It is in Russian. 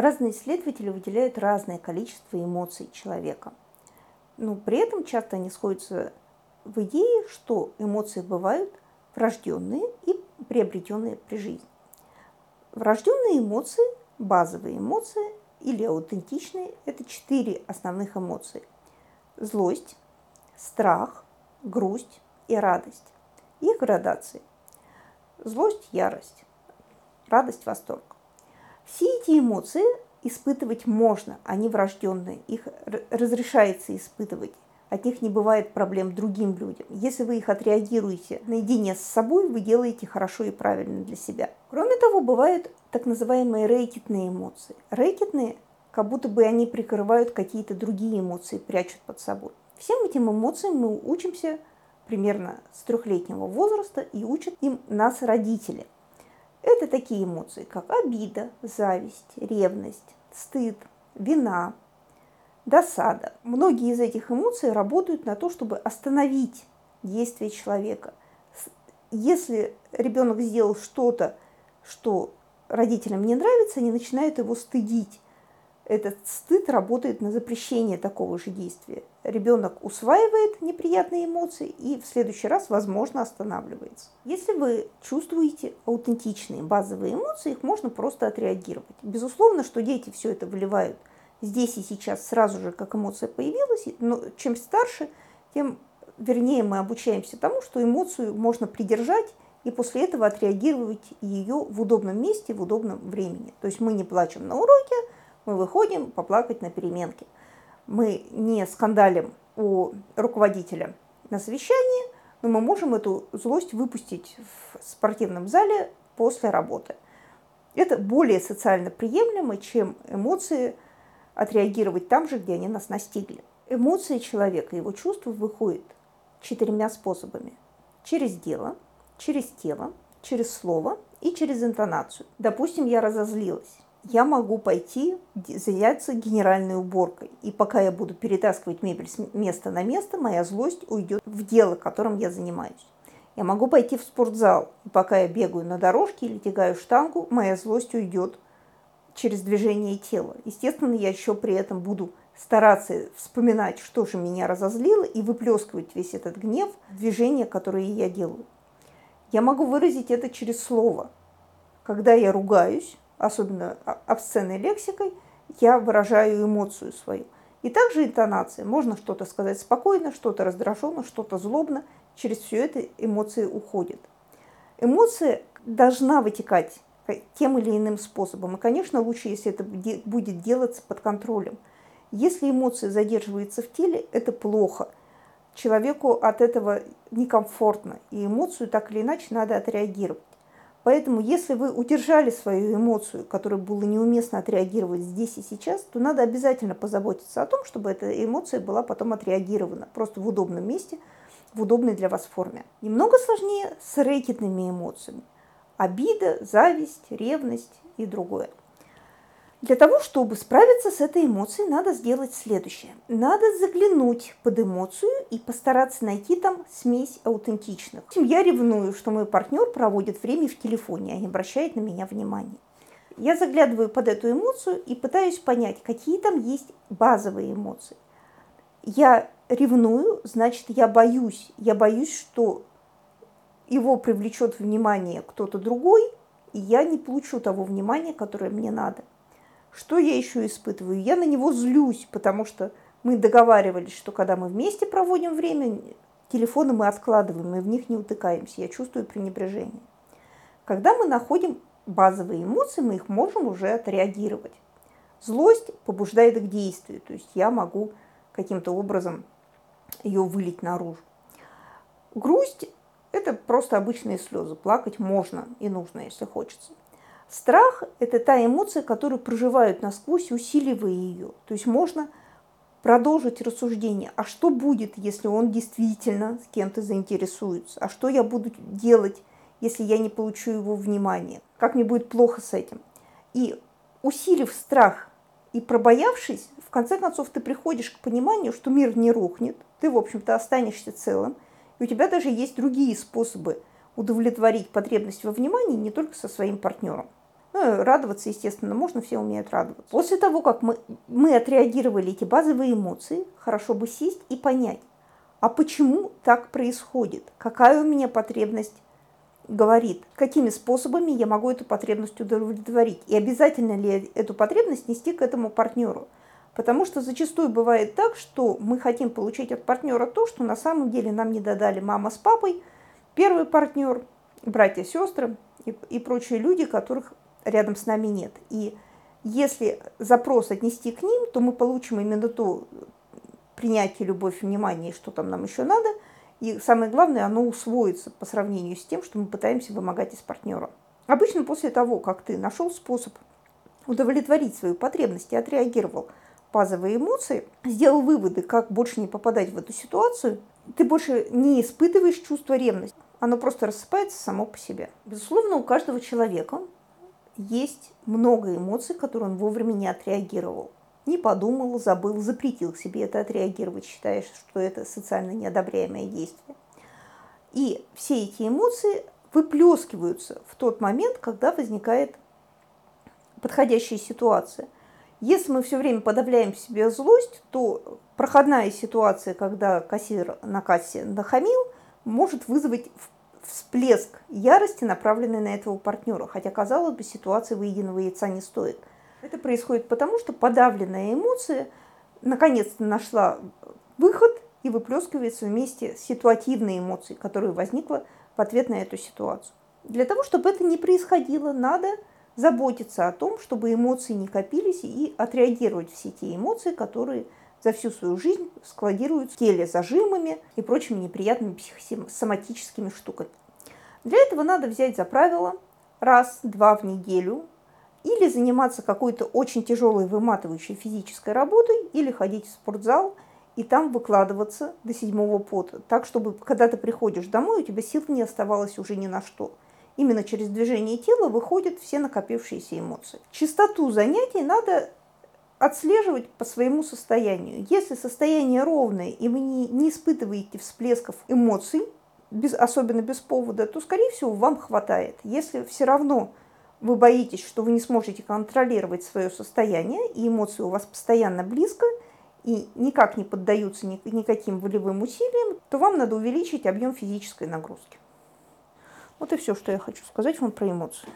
Разные исследователи выделяют разное количество эмоций человека. Но при этом часто они сходятся в идее, что эмоции бывают врожденные и приобретенные при жизни. Врожденные эмоции, базовые эмоции или аутентичные – это четыре основных эмоции. Злость, страх, грусть и радость. Их градации. Злость, ярость, радость, восторг. Все эти эмоции испытывать можно, они врожденные, их разрешается испытывать. От них не бывает проблем другим людям. Если вы их отреагируете наедине с собой, вы делаете хорошо и правильно для себя. Кроме того, бывают так называемые рэкетные эмоции. Рэкетные, как будто бы они прикрывают какие-то другие эмоции, прячут под собой. Всем этим эмоциям мы учимся примерно с трехлетнего возраста и учат им нас родители. Это такие эмоции, как обида, зависть, ревность, стыд, вина, досада. Многие из этих эмоций работают на то, чтобы остановить действие человека. Если ребенок сделал что-то, что родителям не нравится, они начинают его стыдить. Этот стыд работает на запрещение такого же действия. Ребенок усваивает неприятные эмоции и в следующий раз, возможно, останавливается. Если вы чувствуете аутентичные базовые эмоции, их можно просто отреагировать. Безусловно, что дети все это выливают здесь и сейчас сразу же, как эмоция появилась, но чем старше, тем вернее мы обучаемся тому, что эмоцию можно придержать и после этого отреагировать ее в удобном месте, в удобном времени. То есть мы не плачем на уроке, мы выходим поплакать на переменке. Мы не скандалим у руководителя на совещании, но мы можем эту злость выпустить в спортивном зале после работы. Это более социально приемлемо, чем эмоции отреагировать там же, где они нас настигли. Эмоции человека, его чувства выходят четырьмя способами. Через дело, через тело, через слово и через интонацию. Допустим, я разозлилась я могу пойти заняться генеральной уборкой. И пока я буду перетаскивать мебель с места на место, моя злость уйдет в дело, которым я занимаюсь. Я могу пойти в спортзал, и пока я бегаю на дорожке или тягаю штангу, моя злость уйдет через движение тела. Естественно, я еще при этом буду стараться вспоминать, что же меня разозлило, и выплескивать весь этот гнев в движения, которые я делаю. Я могу выразить это через слово. Когда я ругаюсь, особенно обсценной лексикой, я выражаю эмоцию свою. И также интонация. Можно что-то сказать спокойно, что-то раздраженно, что-то злобно. Через все это эмоции уходят. Эмоция должна вытекать тем или иным способом. И, конечно, лучше, если это будет делаться под контролем. Если эмоция задерживается в теле, это плохо. Человеку от этого некомфортно, и эмоцию так или иначе надо отреагировать. Поэтому, если вы удержали свою эмоцию, которая было неуместно отреагировать здесь и сейчас, то надо обязательно позаботиться о том, чтобы эта эмоция была потом отреагирована просто в удобном месте, в удобной для вас форме. Немного сложнее с рэкетными эмоциями. Обида, зависть, ревность и другое. Для того, чтобы справиться с этой эмоцией, надо сделать следующее. Надо заглянуть под эмоцию и постараться найти там смесь аутентичных. Я ревную, что мой партнер проводит время в телефоне, а не обращает на меня внимания. Я заглядываю под эту эмоцию и пытаюсь понять, какие там есть базовые эмоции. Я ревную, значит, я боюсь. Я боюсь, что его привлечет внимание кто-то другой, и я не получу того внимания, которое мне надо. Что я еще испытываю? Я на него злюсь, потому что мы договаривались, что когда мы вместе проводим время, телефоны мы откладываем, мы в них не утыкаемся. Я чувствую пренебрежение. Когда мы находим базовые эмоции, мы их можем уже отреагировать. Злость побуждает к действию, то есть я могу каким-то образом ее вылить наружу. Грусть – это просто обычные слезы. Плакать можно и нужно, если хочется. Страх – это та эмоция, которую проживают насквозь, усиливая ее. То есть можно продолжить рассуждение, а что будет, если он действительно с кем-то заинтересуется, а что я буду делать, если я не получу его внимания, как мне будет плохо с этим. И усилив страх и пробоявшись, в конце концов ты приходишь к пониманию, что мир не рухнет, ты, в общем-то, останешься целым, и у тебя даже есть другие способы удовлетворить потребность во внимании не только со своим партнером. Ну, радоваться, естественно, можно, все умеют радоваться. После того, как мы, мы отреагировали эти базовые эмоции, хорошо бы сесть и понять, а почему так происходит? Какая у меня потребность говорит, какими способами я могу эту потребность удовлетворить? И обязательно ли эту потребность нести к этому партнеру? Потому что зачастую бывает так, что мы хотим получить от партнера то, что на самом деле нам не додали мама с папой, первый партнер, братья, сестры и, и прочие люди, которых рядом с нами нет. И если запрос отнести к ним, то мы получим именно то принятие, любовь, внимание, что там нам еще надо. И самое главное, оно усвоится по сравнению с тем, что мы пытаемся вымогать из партнера. Обычно после того, как ты нашел способ удовлетворить свою потребность и отреагировал базовые эмоции, сделал выводы, как больше не попадать в эту ситуацию, ты больше не испытываешь чувство ревности. Оно просто рассыпается само по себе. Безусловно, у каждого человека есть много эмоций, которые он вовремя не отреагировал. Не подумал, забыл, запретил себе это отреагировать, считая, что это социально неодобряемое действие. И все эти эмоции выплескиваются в тот момент, когда возникает подходящая ситуация. Если мы все время подавляем в себе злость, то проходная ситуация, когда кассир на кассе нахамил, может вызвать всплеск ярости, направленный на этого партнера, хотя, казалось бы, ситуация выеденного яйца не стоит. Это происходит потому, что подавленная эмоция наконец-то нашла выход и выплескивается вместе с ситуативной эмоцией, которая возникла в ответ на эту ситуацию. Для того, чтобы это не происходило, надо заботиться о том, чтобы эмоции не копились и отреагировать все те эмоции, которые за всю свою жизнь складируют в теле зажимами и прочими неприятными психосоматическими штуками. Для этого надо взять за правило раз-два в неделю или заниматься какой-то очень тяжелой выматывающей физической работой, или ходить в спортзал и там выкладываться до седьмого пота, так, чтобы когда ты приходишь домой, у тебя сил не оставалось уже ни на что. Именно через движение тела выходят все накопившиеся эмоции. Частоту занятий надо отслеживать по своему состоянию. Если состояние ровное, и вы не, не испытываете всплесков эмоций, без, особенно без повода, то, скорее всего, вам хватает. Если все равно вы боитесь, что вы не сможете контролировать свое состояние, и эмоции у вас постоянно близко, и никак не поддаются ни, никаким волевым усилиям, то вам надо увеличить объем физической нагрузки. Вот и все, что я хочу сказать вам про эмоции.